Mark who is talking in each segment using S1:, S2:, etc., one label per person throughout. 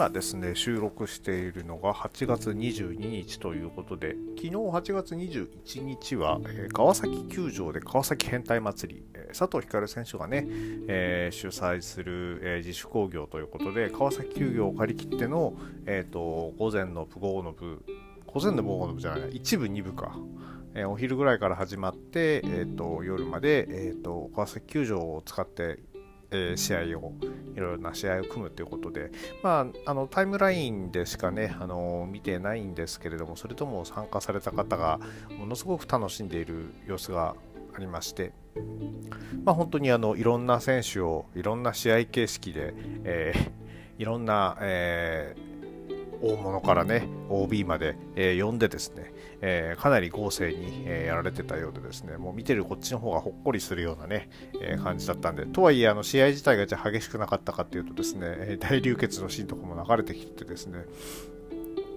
S1: 今ですね収録しているのが8月22日ということで昨日8月21日は、えー、川崎球場で川崎変態祭り、えー、佐藤光選手がね、えー、主催する、え自主興行ということで川崎球場を借り切っての、えーと、午前の部午後の部午前の部午後の部じゃない一部二部かえお昼ぐらいから始まって、えーと、夜まで、えーと川崎球場を使ってえー、試合をいろいろな試合を組むということで、まあ、あのタイムラインでしかね、あの見てないんですけれどもそれとも参加された方がものすごく楽しんでいる様子がありまして、まあ、本当にあのいろんな選手をいろんな試合形式で、えー、いろんな、えー大物からね OB まで、えー、呼んでですね、えー、かなり豪勢に、えー、やられてたようでですねもう見てるこっちの方がほっこりするようなね、え感じだったんでとはいえあの試合自体がじゃ激しくなかったかっていうとですね大流血のシーンとかも流れてきてですね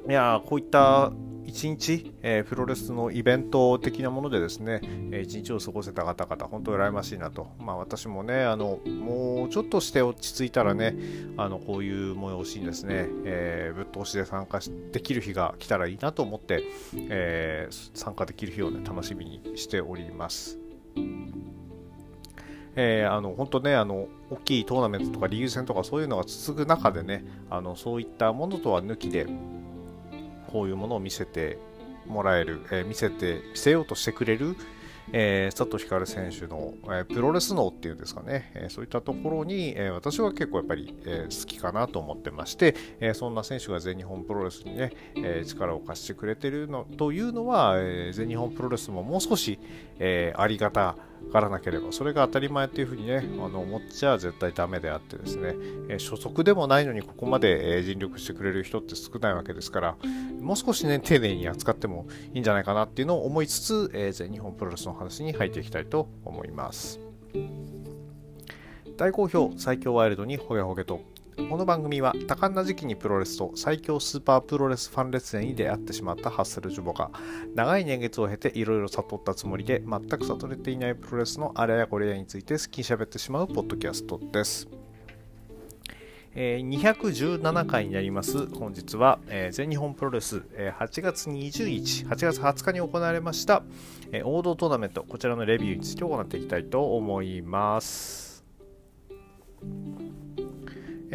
S1: いやこういった一日、えー、プロレスのイベント的なものでですね、えー、一日を過ごせた方々、本当羨ましいなと。まあ私もね、あの、もうちょっとして落ち着いたらね、あの、こういう催しにですね、えー、ぶっ通しで参加できる日が来たらいいなと思って、えー、参加できる日をね、楽しみにしております。えー、あの本当ねあの大きいトーナメントとかリーグ戦とかそういうのが続く中でねあのそういったものとは抜きでこういうものを見せてもらえる、えー、見せて見せようとしてくれる、えー、佐藤光選手の、えー、プロレス脳っていうんですかね、えー、そういったところに、え私は結構やっぱり、え好きかなと思ってまして、えそんな選手が全日本プロレスにね、え力を貸してくれてるのというのは、え全日本プロレスももう少し、えありがたからなければそれが当たり前というふうにねあの思っちゃ絶対ダメであってですね、え所属でもないのにここまで、え尽力してくれる人って少ないわけですからもう少しね丁寧に扱ってもいいんじゃないかなっていうのを思いつつ、え全日本プロレスの話に入っていきたいと思います。大好評最強ワイルドにホゲホゲとこの番組は多感な時期にプロレスと最強スーパープロレスファン列伝に出会ってしまったハッセルジュボが長い年月を経ていろいろ悟ったつもりで全く悟れていないプロレスのあれやこれやについて好きに喋ってしまうポッドキャストです。えー、217回になります本日は、えー、全日本プロレス、えー、8月20日、8月20日に行われました、えー、王道トーナメント、こちらのレビューについて行っていきたいと思います。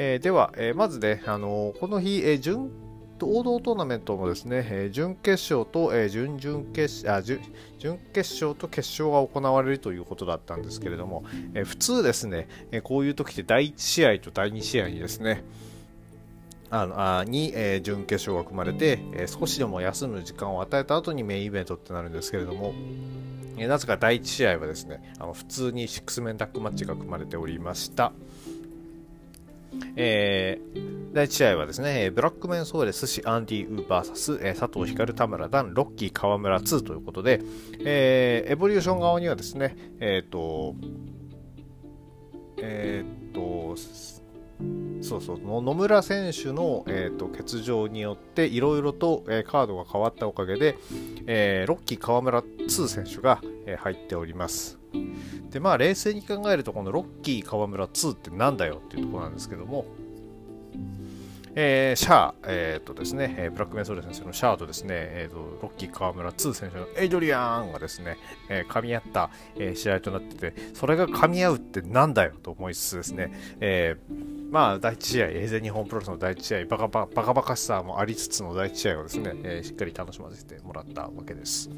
S1: えー、では、えー、まずね、あのー、この日、えー、準王道トーナメントのですね、えー、準決勝と、えー、準々決あ準準決勝と決勝が行われるということだったんですけれども、えー、普通ですね、え、こういう時って第1試合と第2試合にですね、あのあに、えー、準決勝が組まれて、えー、少しでも休む時間を与えた後にメインイベントってなるんですけれども、えー、なぜか第1試合はですねあの普通にシックスメンタックマッチが組まれておりました。えー、第1試合はですね、ブラックメンソーレ寿司アンディ・ウー VS、えー、佐藤光田村ダンロッキー川村2ということで、えー、エボリューション側にはですね、えっ、ー、と、えっ、ー、と、そうそう野村選手の、えーと、欠場によっていろいろと、えー、カードが変わったおかげで、えー、ロッキー川村2選手が、えー、入っております。でまあ冷静に考えるとこのロッキー川村2ってなんだよっていうところなんですけどもえー、シャー、えー、とですね、えー、ブラックメンソール先生のシャーとですね、えーと、ロッキー川村2選手のエイドリアンがですね、えー、噛み合った、えー、試合となってて、それが噛み合うってなんだよと思いつつですね、えー、まあ、第1試合、全日本プロレスの第1試合、バカババカバカしさもありつつの第1試合をですね、えー、しっかり楽しませてもらったわけです。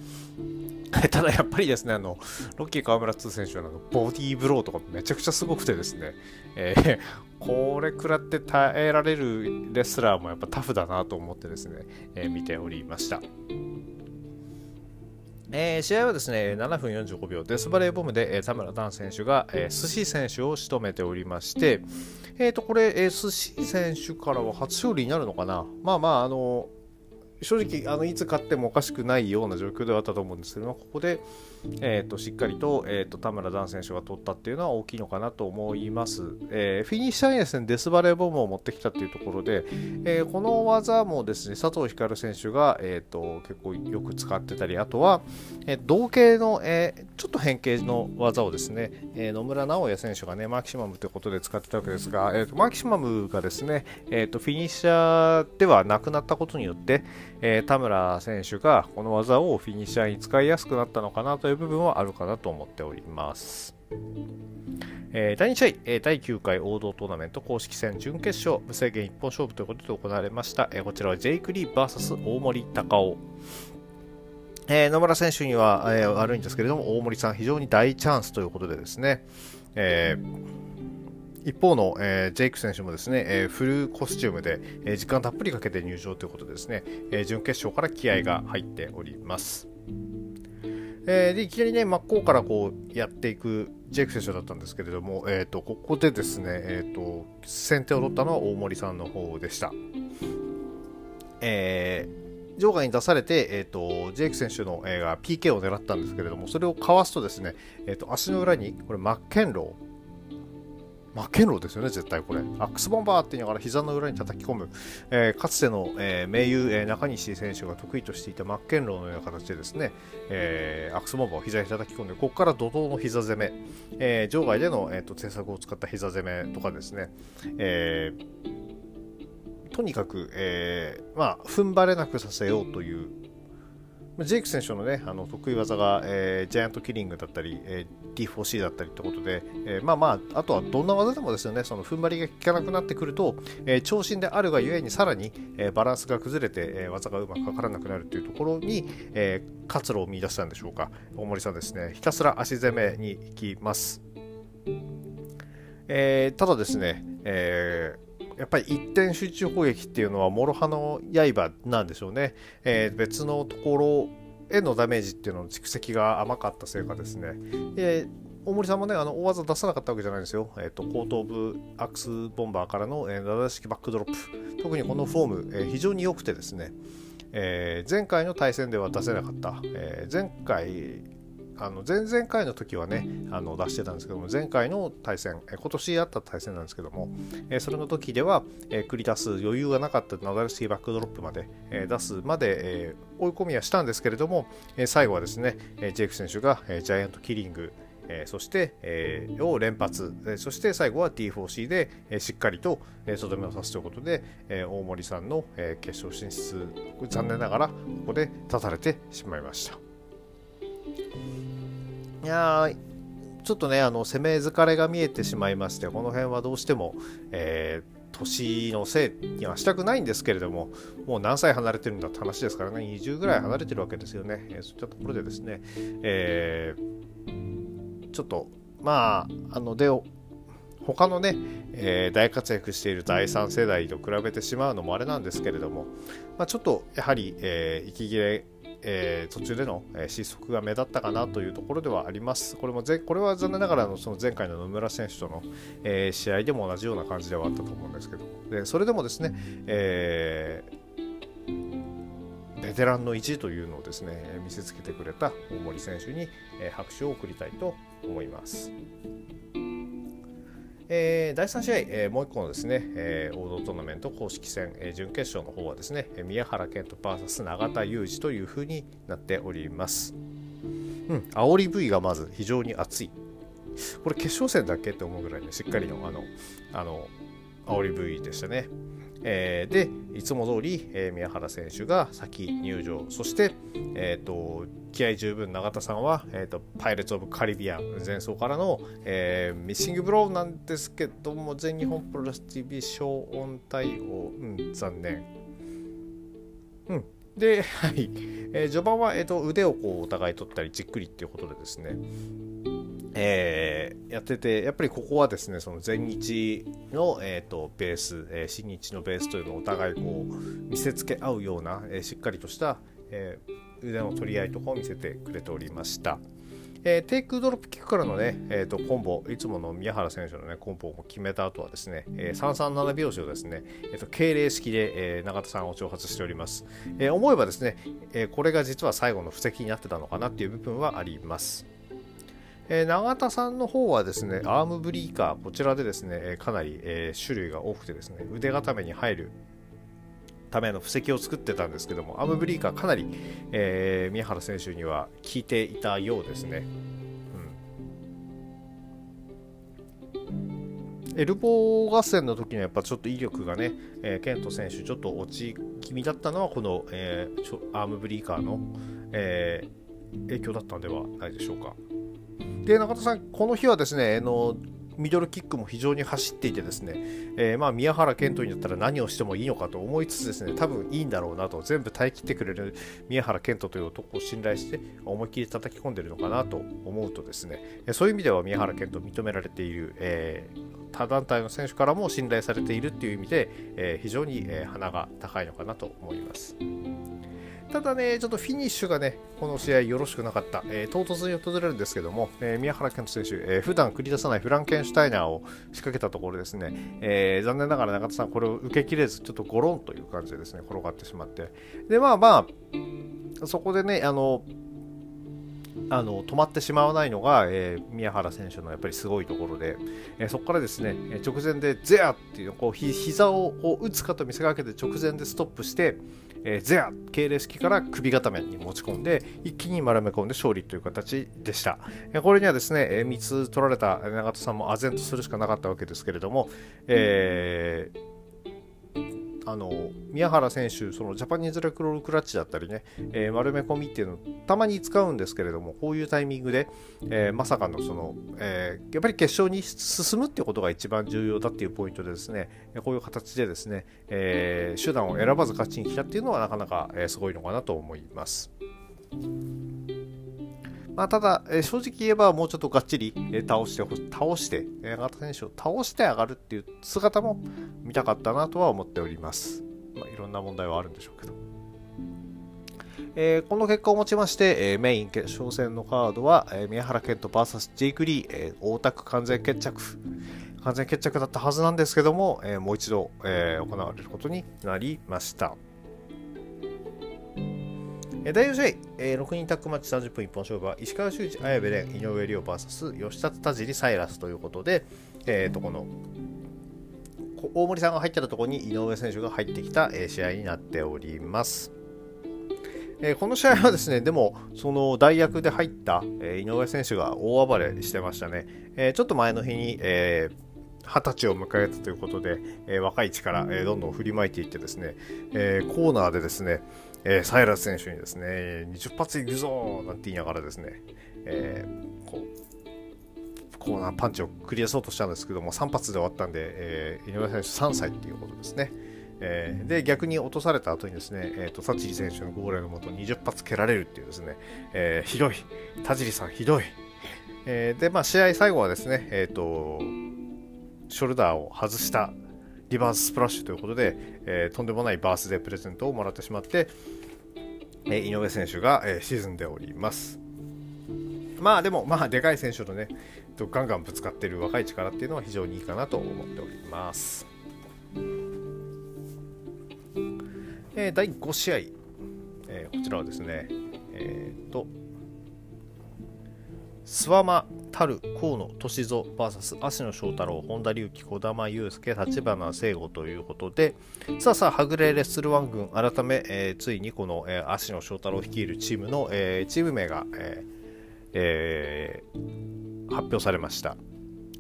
S1: ただやっぱりですね、あの、ロッキー川村2選手はのボディーブローとかめちゃくちゃすごくてですね、えー、これ食らって耐えられるレスラーもやっぱタフだなと思ってですね、えー、見ておりました。えー、試合はですね、7分45秒、デスバレーボムで、えー、田村段選手が、えー、寿司選手を仕留めておりまして、えー、とこれ、えー、寿司選手からは初勝利になるのかなまあまあ、あの正直あのいつ勝ってもおかしくないような状況ではあったと思うんですけどここで、えーと、しっかりと,、えーと、田村段選手が取ったっていうのは大きいのかなと思います、えー、フィニッシャーにですねデスバレーボムを持ってきたっていうところで、えー、この技もですね佐藤光選手が、えーと、結構よく使ってたりあとは、えー、同系の、えー、ちょっと変形の技をですね、えー、野村直哉選手がね、マキシマムということで使ってたわけですが、えーと、マキシマムがですね、えーと、フィニッシャーではなくなったことによって、えー、田村選手がこの技をフィニッシャーに使いやすくなったのかなという部分はあるかなと思っております。えー、第2試合、えー、第9回王道トーナメント公式戦準決勝、無制限一本勝負ということで行われました。えー、こちらはジェイク・リー VS 大森隆夫。え、野村選手には、え、悪いんですけれども、大森さん、非常に大チャンスということでですね、えー、一方の、えー、ジェイク選手もですね、えー、フルコスチュームで、えー、時間たっぷりかけて入場ということでですね、えー、準決勝から気合が入っております。えー、でいきなりね、真っ向からこうやっていくジェイク選手だったんですけれども、えーと、ここでですね、えーと、先手を取ったのは大森さんの方でした。えー、場外に出されて、えーと、ジェイク選手の、えー、PK を狙ったんですけれども、それをかわすとですね、えー、と足の裏にこれマッケンロー、マッケンローですよね、絶対これ。アックスボンバーって言いながら膝の裏に叩き込む、えー、かつての、えー、名優、えー、中西選手が得意としていたマッケンローのような形でですね、えー、アックスボンバーを膝に叩き込んで、ここから怒涛の膝攻め、え、場外での、えーと、政策を使った膝攻めとかですね、え、とにかく、え、まあ、踏ん張れなくさせようという。ジェイク選手のね、あの得意技が、えー、ジャイアントキリングだったり、えー、D4C だったりってことで、えー、まあまあ、あとはどんな技でもですよね、その踏ん張りが効かなくなってくると、えー、長身であるがゆえにさらに、えー、バランスが崩れて、えー、技がうまくかからなくなるというところに、えー、活路を見出したんでしょうか。大森さんですね、ひたすら足攻めに行きます。えー、ただですね、えーやっぱり一点集中攻撃っていうのは諸刃の刃なんでしょうね、えー、別のところへのダメージっていうのの蓄積が甘かったせいかですね、え、大森さんもね、あの大技出さなかったわけじゃないんですよ。えっ、ー、と、後頭部アクスボンバーからの、えー、式バックドロップ。特にこのフォーム、えー、非常に良くてですね、えー、前回の対戦では出せなかった。え、前回あの前々回の時はねあの出してたんですけども前回の対戦え今年あった対戦なんですけども、えそれの時では、え繰り出す余裕がなかったナダルシーバックドロップまで、え出すまで、え追い込みはしたんですけれども、え最後はですね、えジェイク選手が、えジャイアントキリングえそして、えー、を連発、えそして最後は T4C で、えしっかりととど、めを刺すということで、え大森さんの、え決勝進出残念ながらここで立たれてしまいました。いやちょっとね、あの攻め疲れが見えてしまいまして、この辺はどうしても、えー、年のせいにはしたくないんですけれども、もう何歳離れてるんだって話ですからね、20ぐらい離れてるわけですよね。えー、そういったところでですね、えー、ちょっと、まあ、あの、で、他のね、えー、大活躍している第3世代と比べてしまうのもあれなんですけれども、まあ、ちょっとやはり、えー、息切れえー、途中での、え失速が目立ったかなというところではあります。これもぜこれは残念ながらのその前回の野村選手との、えー、試合でも同じような感じではあったと思うんですけどでそれでもですね、えー、ベテランの意地というのをですね見せつけてくれた大森選手に、え拍手を送りたいと思います。えー、第3試合、えー、もう1個のですね、えー、王道トーナメント公式戦、えー、準決勝の方はですね、宮原健人 VS 永田裕二という風になっております。うん、煽り部位がまず非常に熱い。これ決勝戦だっけって思うぐらいね、しっかりのあの、あの、煽り部位でしたね。えー、で、いつも通り、えー、宮原選手が先入場、そして、えーと、気合十分永田さんは、えーと、パイレーツ・オブ・カリビアン前走からの、えー、ミッシングブローなんですけども全日本プロレス TV 小音対応、うん、残念。うん、で、はい、えー、序盤は、えーと腕をこうお互い取ったりじっくりっていうことでですね、えー、やっててやっぱりここはですねその全日の、えーと、ベース、えー、新日のベースというのをお互いこう見せつけ合うような、えー、しっかりとした、えー、腕の取り合いとかを見せてくれておりました。えー、テイクドロップキックからのね、えーと、コンボ、いつもの宮原選手のね、コンボを決めた後はですね、えー、337拍子をですね、えーと、敬礼式で、えー、永田さんを挑発しております。えー、思えばですね、えー、これが実は最後の布石になってたのかなっていう部分はあります。えー、永田さんの方はですねアームブリーカーこちらでですねかなり、えー、種類が多くてですね腕固めに入るための布石を作ってたんですけどもアームブリーカーかなり、えー、宮原選手には効いていたようですね、うん、エルボー合戦の時にはやっぱちょっと威力がね、えー、ケント選手ちょっと落ち気味だったのはこの、えー、アームブリーカーの、えー、影響だったんではないでしょうか。で中田さん、この日はですねあのミドルキックも非常に走っていてですね、えー、まあ宮原健人にだったら何をしてもいいのかと思いつつですね多分いいんだろうなと全部耐え切ってくれる宮原健人という男を信頼して思いっきり叩き込んでるのかなと思うとですねそういう意味では宮原健人認められている、えー、他団体の選手からも信頼されているっていう意味で、えー、非常に、え鼻が高いのかなと思います。ただね、ちょっとフィニッシュがね、この試合よろしくなかった。えー、唐突に訪れるんですけども、えー、宮原健人選手、えー、普段繰り出さないフランケンシュタイナーを仕掛けたところですね、えー、残念ながら中田さん、これを受けきれず、ちょっとゴロンという感じでですね、転がってしまって。で、まあまあ、そこでね、あの、あの止まってしまわないのが、えー、宮原選手のやっぱりすごいところで、えー、そこからですね直前でゼアっていうこうひ膝をこう打つかと見せかけて直前でストップして、えー、ゼア系列式から首固めに持ち込んで一気に丸め込んで勝利という形でした、え、これにはですね、え、3つ取られた永田さんも唖然とするしかなかったわけですけれども、えーあの宮原選手、そのジャパニーズレクロールクラッチだったりね、えー、丸め込みっていうのをたまに使うんですけれども、こういうタイミングで、えー、まさかのその、えー、やっぱり決勝に進むっていうことが一番重要だっていうポイントでですね、こういう形でですね、え手段を選ばず勝ちに来たっていうのはなかなか、えすごいのかなと思います。まあ、ただ、え、正直言えばもうちょっとがっちり、え、倒して倒して、えー、選手を倒して上がるっていう姿も見たかったなとは思っております。まあ、いろんな問題はあるんでしょうけど。えー、この結果をもちまして、えー、メイン決勝戦のカードは、えー、宮原健人 VS ジェイク・リー、え、大田区完全決着。完全決着だったはずなんですけども、え、もう一度、え、行われることになりました。第4試合、えー、6人タックマッチ30分一本勝負は石川修司、綾部蓮、井上亮 VS 吉田田尻サイラスということで、えー、とこの大森さんが入ってたところに井上選手が入ってきた、えー、試合になっております。えー、この試合はですね、でも、その代役で入った、えー、井上選手が大暴れしてましたね。えー、ちょっと前の日に、え20歳を迎えたということで、え若い力、えどんどん振りまいていってですね、えコーナーでですね、えー、サイラス選手にですね、20発いくぞなんて言いながらですね、えー、こう、コーナーパンチをクリアそうとしたんですけども、3発で終わったんで、えー、井上選手3歳っていうことですね。えー、で、逆に落とされた後にですね、えーと、サチリ選手のゴールのもと20発蹴られるっていうですね、えー、ひどい。田尻さんひどい。え、で、まあ、試合最後はですね、えっ、と、ショルダーを外したリバーススプラッシュということで、えー、とんでもないバースデープレゼントをもらってしまって、えー、井上選手が、えー、沈んでおります。まあでも、まあ、でかい選手のね、ガンガンぶつかってる若い力っていうのは非常にいいかなと思っております。えー、第5試合、えー、こちらはですね、えっ、と、諏訪間たる河野歳三 VS 芦野翔太郎本田隆起児玉悠介立花聖吾ということでさあさあはぐれレッスルワン軍改め、えー、ついにこの、えー、芦野翔太郎率いるチームの、えー、チーム名が、えーえー、発表されました、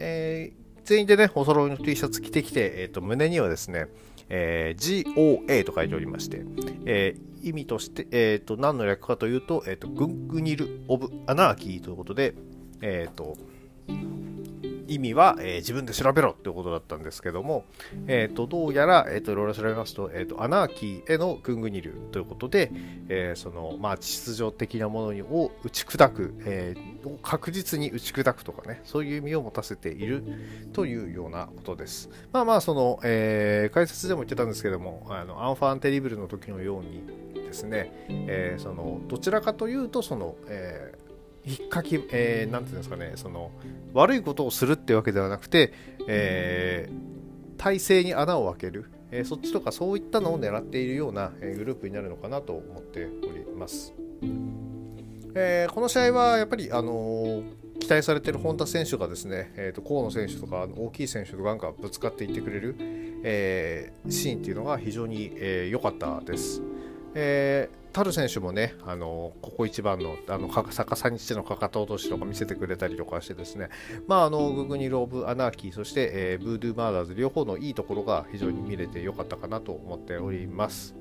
S1: えー、全員でねお揃いの T シャツ着てきて、えーと、胸にはですねえー、GOA と書いておりまして、えー、意味として、えーと、何の略かというと、えーと、グングニル・オブ・アナーキーということで、え、ー、と、意味は、えー、自分で調べろってことだったんですけども、えーと、どうやら、えーと、いろいろ調べますと,、えーと、アナーキーへのグングニルということで、えー、そのまあ、秩序的なものを打ち砕く、えー、確実に打ち砕くとかねそういう意味を持たせているというようなことです。まあまあその、えー、解説でも言ってたんですけどもあのアンファンテリブルの時のようにですね、えー、そのどちらかというとその、えー引っかき、えー、なんていうんですかね、その、悪いことをするってわけではなくて、えー、体制に穴を開ける、えー、そっちとかそういったのを狙っているような、え、グループになるのかなと思っております。え、この試合はやっぱり、あの、期待されている本田選手がですね、えーと、河野選手とか大きい選手とガンガンぶつかっていってくれる、えー、シーンっていうのが非常に良、えー、かったです。えー、タル選手もね、あのここ一番のあの逆さにしてのかかと落としとか見せてくれたりとかしてですね、まあ、あのググニローブ・アナーキー、そして、えー、ブードゥ・マーダーズ両方のいいところが非常に見れてよかったかなと思っております。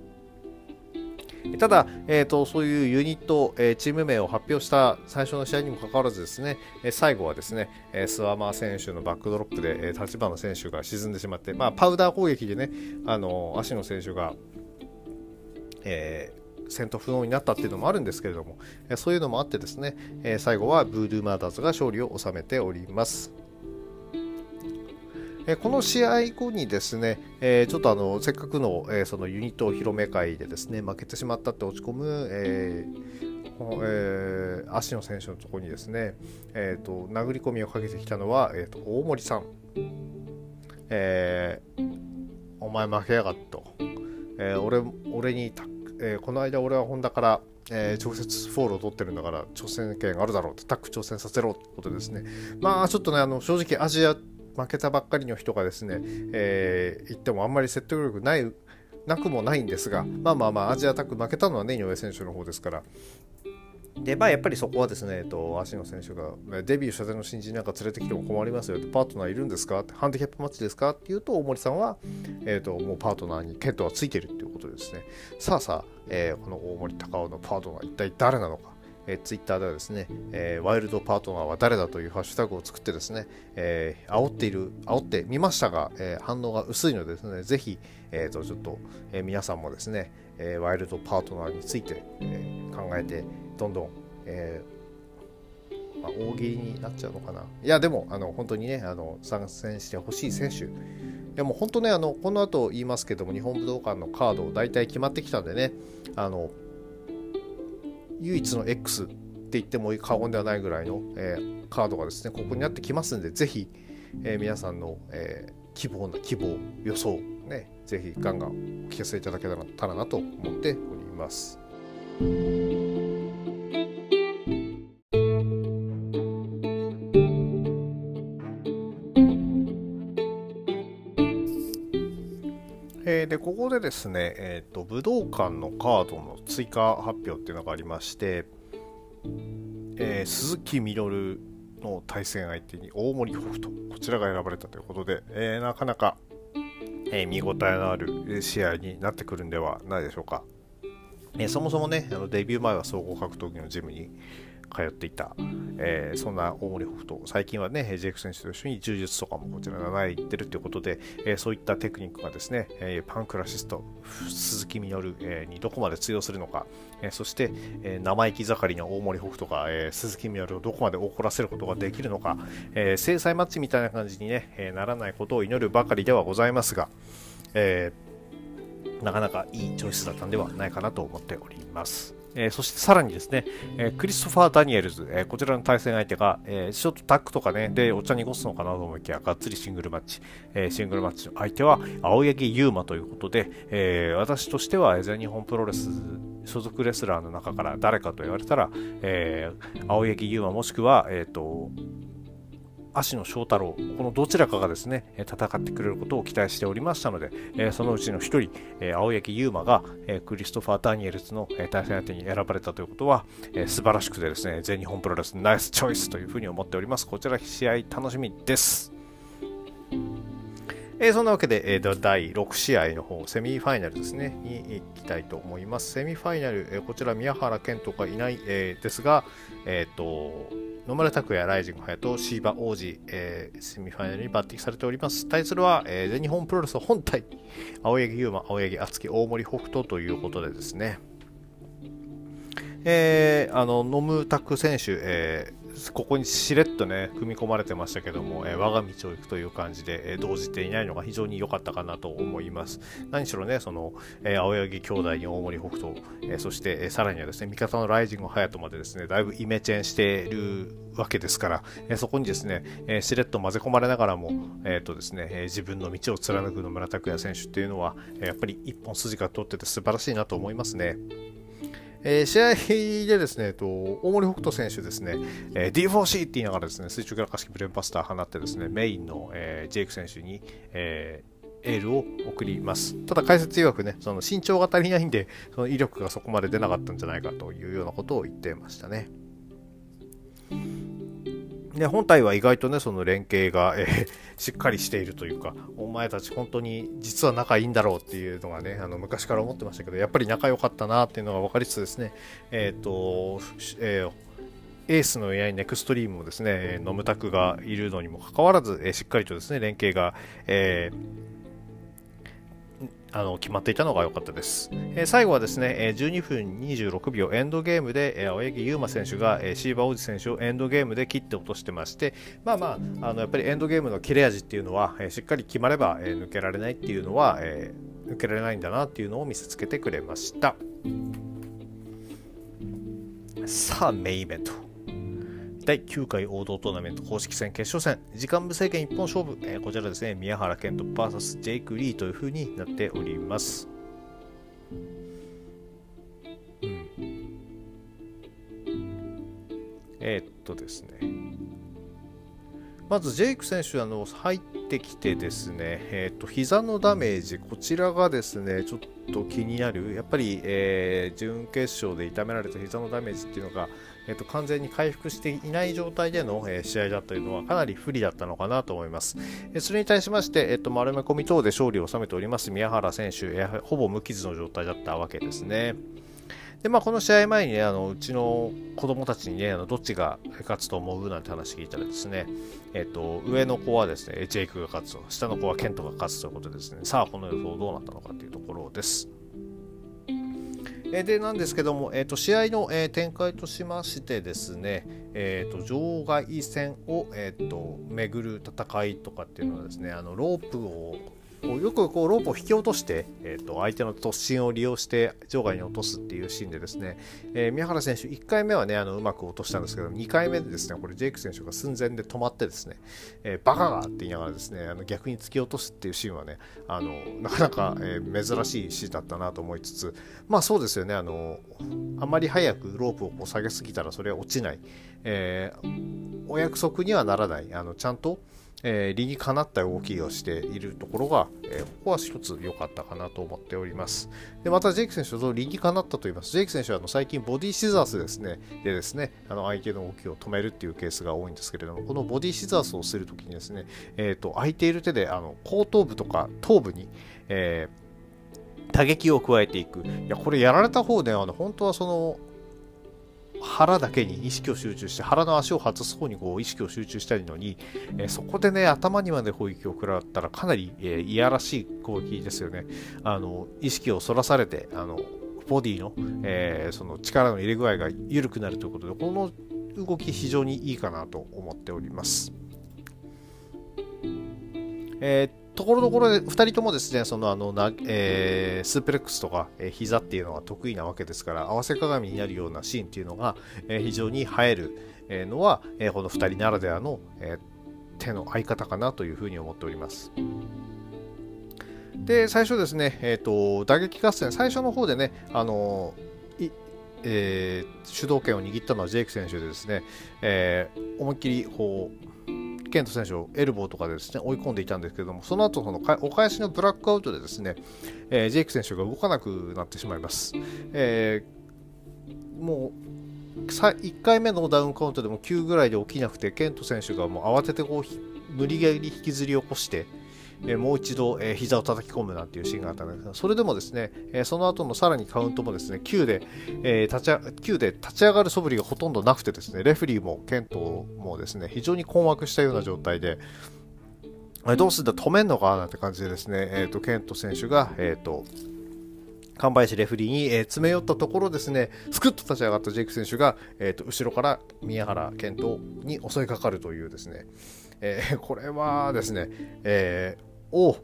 S1: ただ、えーと、そういうユニット、えー、チーム名を発表した最初の試合にもかかわらずですね、えー、最後はですね、えー、スワマー選手のバックドロップで、えー、立花選手が沈んでしまって、まあ、パウダー攻撃でね、あの足野選手が、えー、戦闘不能になったっていうのもあるんですけれども、えそういうのもあってですね、え最後はブードゥーマーダーズが勝利を収めております。えこの試合後にですね、えちょっとあのせっかくの,、えそのユニットお披露目会でですね負けてしまったって落ち込む、えーえー、足野選手のところにですね、えーと、殴り込みをかけてきたのは、えーと、大森さん、えー、お前負けやがったと、えー、俺俺にえー、この間俺はホンダから、えー、直接フォールを取ってるんだから挑戦権あるだろうってタック挑戦させろってことですねまあちょっとねあの正直アジア負けたばっかりの人がですね、えー、言ってもあんまり説得力ないなくもないんですが、まあまあまあ、アジアタック負けたのはね、井上選手の方ですから。で、まあ、やっぱりそこはですね、えっと、足野選手が、デビューしたての新人なんか連れてきても困りますよってパートナーいるんですかってハンディキャップマッチですかって言うと、大森さんは、えっと、もうパートナーにケントはついてるっていうことですね。さあさあ、えー、この大森隆夫のパートナー、一体誰なのか。えー、ツイッターではですね、えー、ワイルドパートナーは誰だというハッシュタグを作ってですね、えー、煽っている、煽ってみましたが、えー、反応が薄いのでですね、ぜひ、えー、とちょっと、えー、皆さんもですね、えー、ワイルドパートナーについて、えー、考えて、どんどん、えーまあ、大喜利になっちゃうのかな。いや、でも、あの本当にね、あの参戦してほしい選手、いやも本当ね、あのこの後言いますけども、日本武道館のカード、大体決まってきたんでね、あの唯一の X って言っても過言ではないぐらいの、えー、カードがですねここにあってきますんで是非、えー、皆さんの、えー、希望な希望予想ね是非ガンガンお聞かせいただけたらなと思っております。でここでですね、えーと、武道館のカードの追加発表っていうのがありまして、えー、鈴木みのるの対戦相手に大森北斗こちらが選ばれたということで、えー、なかなか、えー、見応えのある試合になってくるんではないでしょうか、えそもそもねあのデビュー前は総合格闘技のジムに通っていた、えー、そんな大森北斗、最近はね、ジェイク選手と一緒に柔術とかもこちら習いってるということで、えー、そういったテクニックがですね、えー、パンクラシスト、鈴木みのる、えー、にどこまで通用するのか、えー、そして、えー、生意気盛りの大森北斗が、えー、鈴木みのるをどこまで怒らせることができるのか、えー、制裁マッチみたいな感じにね、えー、ならないことを祈るばかりではございますが、えー、なかなかいいチョイスだったんではないかなと思っております。えー、そしてさらにですね、えー、クリストファー・ダニエルズ、えー、こちらの対戦相手が、えちょっとタックとかね、でお茶濁すのかなと思いきや、がっつりシングルマッチ、えシングルマッチの相手は青柳優馬ということで、え私としては全日本プロレス所属レスラーの中から誰かと言われたら、え青柳優馬もしくは、えっ、と、芦野翔太郎、このどちらかがですね、戦ってくれることを期待しておりましたので、えそのうちの1人、え青柳優馬がえクリストファー・ダニエルズのえ対戦相手に選ばれたということは、素晴らしくてですね、全日本プロレスナイスチョイスというふうに思っております。こちら試合楽しみです。えー、そんなわけで、えー、第6試合の方、セミファイナルですね、に行きたいと思います。セミファイナル、えー、こちら宮原健人がいない、えー、ですが、えっ、と、野村拓也、ライジング隼人、シーバ王子、えー、セミファイナルに抜擢されております。対するは、えー、全日本プロレス本体、青柳優馬、青柳敦樹、大森北斗ということでですね、えー、あの、野村拓選手、えー、ここにしれっとね、組み込まれてましたけども、えー、我が道を行くという感じで、えー、動じていないのが非常に良かったかなと思います。何しろね、その、えー、青柳兄弟に大森北斗、えそして、えさらにはですね、味方のライジング隼人までですね、だいぶイメチェンしているわけですから、えそこにですね、えしれっと混ぜ込まれながらも、えっ、とですね、え自分の道を貫く野村拓也選手っていうのは、やっぱり一本筋が通ってて素晴らしいなと思いますね。えー、試合でですね、と大森北斗選手ですね、えー、D4C って言いながらですね、水中からかしブレンバスター放ってですね、メインの、えー、ジェイク選手に、えエールを送ります。ただ解説曰くね、その身長が足りないんで、その威力がそこまで出なかったんじゃないかというようなことを言ってましたね。ね、本体は意外とね、その連携が、えー、しっかりしているというか、お前たち本当に実は仲いいんだろうっていうのがね、あの昔から思ってましたけど、やっぱり仲良かったなっていうのが分かりつつですね、えっ、ー、と、えーエースの AI ネクストリームもですね、ノムタクがいるのにもかかわらず、えしっかりとですね、連携が、えーあの決まっていたのが良かったです。えー、最後はですね、え12分26秒エンドゲームで、え青柳優馬選手が、えシーバー王子選手をエンドゲームで切って落としてまして、まあまあ、あのやっぱりエンドゲームの切れ味っていうのは、えしっかり決まれば、え抜けられないっていうのは、え抜けられないんだなっていうのを見せつけてくれました。さあ、メインイベント。第9回王道トーナメント公式戦決勝戦、時間無制限一本勝負、えー、こちらですね、宮原健人 VS ジェイク・リーという風になっております。うん、えー、っとですね、まずジェイク選手あの入ってきてですね、えーと、膝のダメージ、こちらがですねちょっと気になる、やっぱり、えー、準決勝で痛められた膝のダメージっていうのが、えーと、完全に回復していない状態での、え、試合だというのはかなり不利だったのかなと思います。え、それに対しまして、えーと、丸め込み等で勝利を収めております宮原選手、え、ほぼ無傷の状態だったわけですね。で、まあ、この試合前にね、あのうちの子供たちにね、あのどっちが勝つと思うなんて話聞いたらですね、えっ、と、上の子はですね、ジェイクが勝つと、下の子はケントが勝つということでですね、さあ、この予想どうなったのかというところです。えで、なんですけども、えーと、試合の、えー、展開としましてですね、えーと、場外戦を、えーと巡る戦いとかっていうのはですね、あのロープをよくこうロープを引き落として、えー、と相手の突進を利用して場外に落とすっていうシーンでですね、えー、宮原選手1回目はねあのうまく落としたんですけど2回目でですねこれジェイク選手が寸前で止まってですね、えー、バカがって言いながらですねあの逆に突き落とすっていうシーンはねあのなかなか、えー、珍しいシーンだったなと思いつつまあそうですよねあのあまり早くロープをこう下げすぎたらそれは落ちない、えー、お約束にはならない。あのちゃんとえー、理にかなった動きをしているところが、えー、ここは一つ良かったかなと思っております。でまた、ジェイク選手と理にかなったと言います。ジェイク選手はあの最近ボディシザースですね、でですね、あの相手の動きを止めるっていうケースが多いんですけれども、このボディシザースをするときにですね、えーと、空いている手であの後頭部とか頭部に、えー、打撃を加えていく。いや、これやられた方で、あの本当はその腹だけに意識を集中して腹の足を外す方にこう意識を集中したいのに、えー、そこでね頭にまで攻撃を食らったらかなり、えー、いやらしい攻撃ですよねあの意識をそらされてあのボディの、えー、その力の入れ具合が緩くなるということでこの動き非常にいいかなと思っております。えーところどころで2人ともですね、そのあのなえー、スープレックスとか、えー、膝っていうのが得意なわけですから、合わせ鏡になるようなシーンっていうのが、えー、非常に映える、えのは、えこの2人ならではの、え手の合い方かなというふうに思っております。で、最初ですね、えーと、打撃合戦、最初の方でね、あのえー、主導権を握ったのはジェイク選手でですね、えー、思いっきりこうケント選手をエルボーとかでですね追い込んでいたんですけども、その後そのお返しのブラックアウトでですね、えー、ジェイク選手が動かなくなってしまいます。えー、もう1回目のダウンカウントでも9ぐらいで起きなくて、ケント選手がもう慌ててこう無理やり引きずり起こして、えもう一度、えー、膝を叩き込むなんていうシーンがあったんですが、それでもですね、え、その後のさらにカウントもですね、9で、え、立ち9で立ち上がる素振りがほとんどなくてですね、レフリーもケントもですね、非常に困惑したような状態で、えどうすんだ、止めんのかなんて感じでですね、えーと、ケント選手が、えーと、神林レフリーに、えー、詰め寄ったところですね、すくっと立ち上がったジェイク選手が、えーと、後ろから宮原健人に襲いかかるというですね、えー、これはですね、えー、を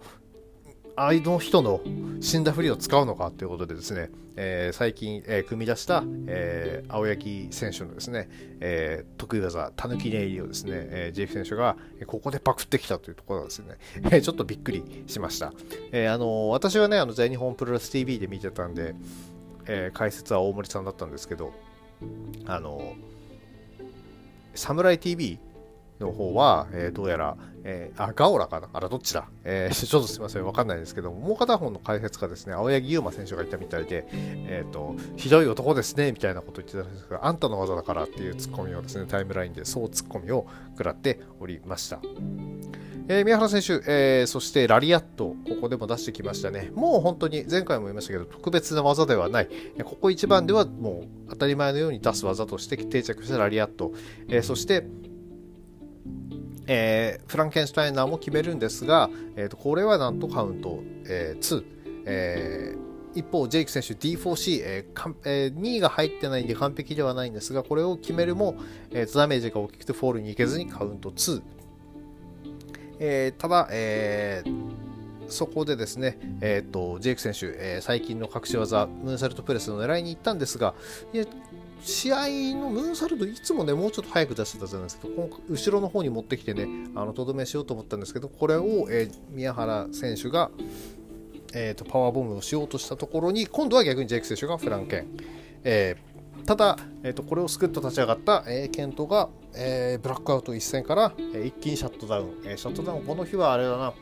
S1: 相の人の死んだふりを使うのかということでですね、えー、最近、えー、組み出した、えー、青柳選手のですね、えー、得意技、たぬき寝入りをですね、えー、ジェフ選手がここでパクってきたというところなんですね、え、ちょっとびっくりしました。え、あの私はね、あの全日本プロレス TV で見てたんで、えー、解説は大森さんだったんですけど、あの、サムライ TV の方は、えー、どうやら、えー、あ、ガオラかな？あら、どっちだ、えー、ちょっとすみません、わかんないですけども、もう片方の解説がですね、青柳優馬選手がいたみたいで、えっ、ー、と、ひどい男ですね、みたいなこと言ってたんですが、あんたの技だからっていうツッコミをですね、タイムラインでそうツッコミを食らっておりました。えー、宮原選手、えー、そしてラリアット、ここでも出してきましたね。もう本当に前回も言いましたけど、特別な技ではない。ここ一番ではもう当たり前のように出す技として定着したラリアット。えー、そして、えー、フランケンシュタイナーも決めるんですが、えー、とこれはなんとカウント、えー、2。えー、一方、ジェイク選手 D4C、えーかえー、2位が入ってないんで完璧ではないんですが、これを決めるも、えー、ダメージが大きくてフォールに行けずにカウント2。えー、ただ、えー、そこでですね、えーと、ジェイク選手、えー、最近の隠し技、ムーンサルトプレスの狙いに行ったんですが、試合のムーンサルトいつもね、もうちょっと早く出してたじゃないですか、後ろの方に持ってきてね、あのとどめしようと思ったんですけど、これを、えー、宮原選手が、えーと、パワーボムをしようとしたところに、今度は逆にジェイク選手がフランケン。えーただ、えーと、これをすくっと立ち上がった、えー、ケントが、えー、ブラックアウト一戦から、え、一気にシャットダウン、え、シャットダウンこの日はあれだな。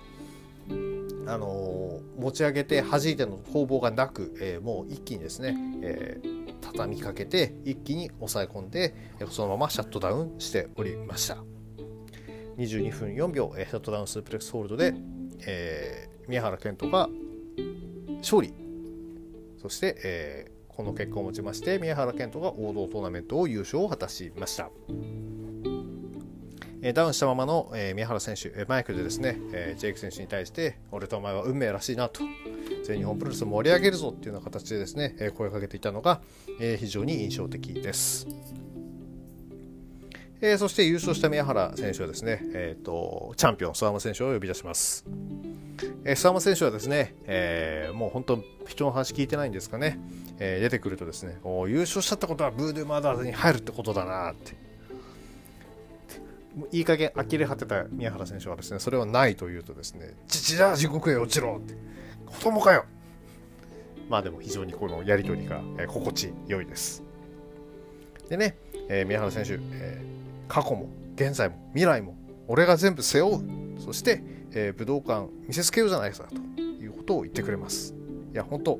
S1: あの、持ち上げて弾いての攻防がなく、えー、もう一気にですね、えー、畳みかけて一気に抑え込んで、そのままシャットダウンしておりました22分4秒、えー、シャットダウンスープレックスホールドで、えー、宮原健人が勝利そして、えー、この結果をもちまして宮原健人が王道トーナメントを優勝を果たしました。ダウンしたままの、え宮原選手、マイクでですね、えジェイク選手に対して、俺とお前は運命らしいなと、全日本プロレスを盛り上げるぞっていうような形でですね、え声をかけていたのが、え非常に印象的です。えそして優勝した宮原選手はですね、えーと、チャンピオン、諏訪間選手を呼び出します。えー、諏訪間選手はですね、えー、もう本当、人の話聞いてないんですかね、えー、出てくるとですね、お優勝しちゃったことはブードゥーマダーズに入るってことだなって。いい加減呆れ果てた宮原選手はですね、それはないというとですね、父じゃあ地獄へ落ちろって、子供かよまあでも非常にこのやりとりが、え、心地良いです。でね、えー、宮原選手、えー、過去も現在も未来も俺が全部背負う。そして、えー、武道館見せつけようじゃないかということを言ってくれます。いや、本当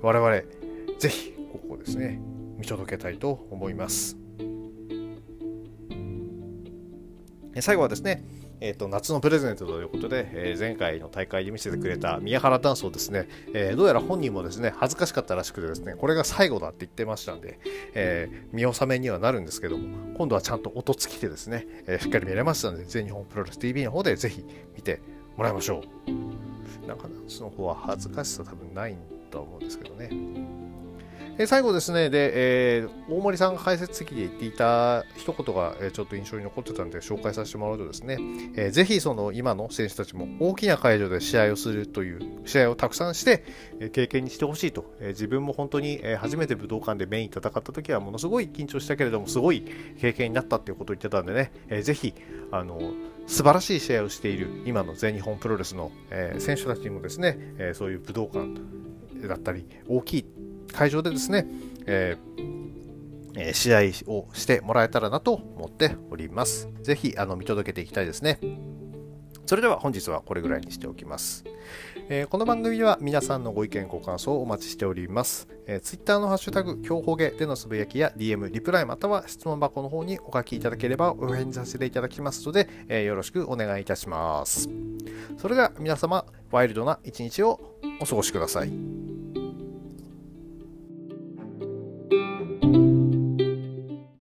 S1: 我々、ぜひ、ここをですね、見届けたいと思います。最後はですね、えーと、夏のプレゼントということで、えー、前回の大会で見せてくれた宮原ダンスをですね、えー、どうやら本人もですね恥ずかしかったらしくてですねこれが最後だって言ってましたんで、えー、見納めにはなるんですけども今度はちゃんと音付きでですね、えしっかり見れましたので全日本プロレス TV の方でぜひ見てもらいましょう。なんかダンスの方は恥ずかしさ多分ないと思うんですけどね。え最後ですね、で、えー、大森さんが解説席で言っていた一言が、えー、ちょっと印象に残ってたんで紹介させてもらうとですね、えー、ぜひその今の選手たちも大きな会場で試合をするという試合をたくさんして、え経験にしてほしいと、え自分も本当に、え初めて武道館でメイン戦った時はものすごい緊張したけれどもすごい経験になったっていうことを言ってたんでね、えー、ぜひあの素晴らしい試合をしている今の全日本プロレスの、え選手たちにもですね、えそういう武道館だったり大きい会場でですね、えー、試合をしてもらえたらなと思っております。ぜひあの見届けていきたいですね。それでは本日はこれぐらいにしておきます。えー、この番組では皆さんのご意見ご感想をお待ちしております。えー、Twitter のハッシュタグ、今日ほげでのつぶやきや DM、リプライまたは質問箱の方にお書きいただければお返事させていただきますので、えー、よろしくお願いいたします。それでは皆様、ワイルドな一日をお過ごしください。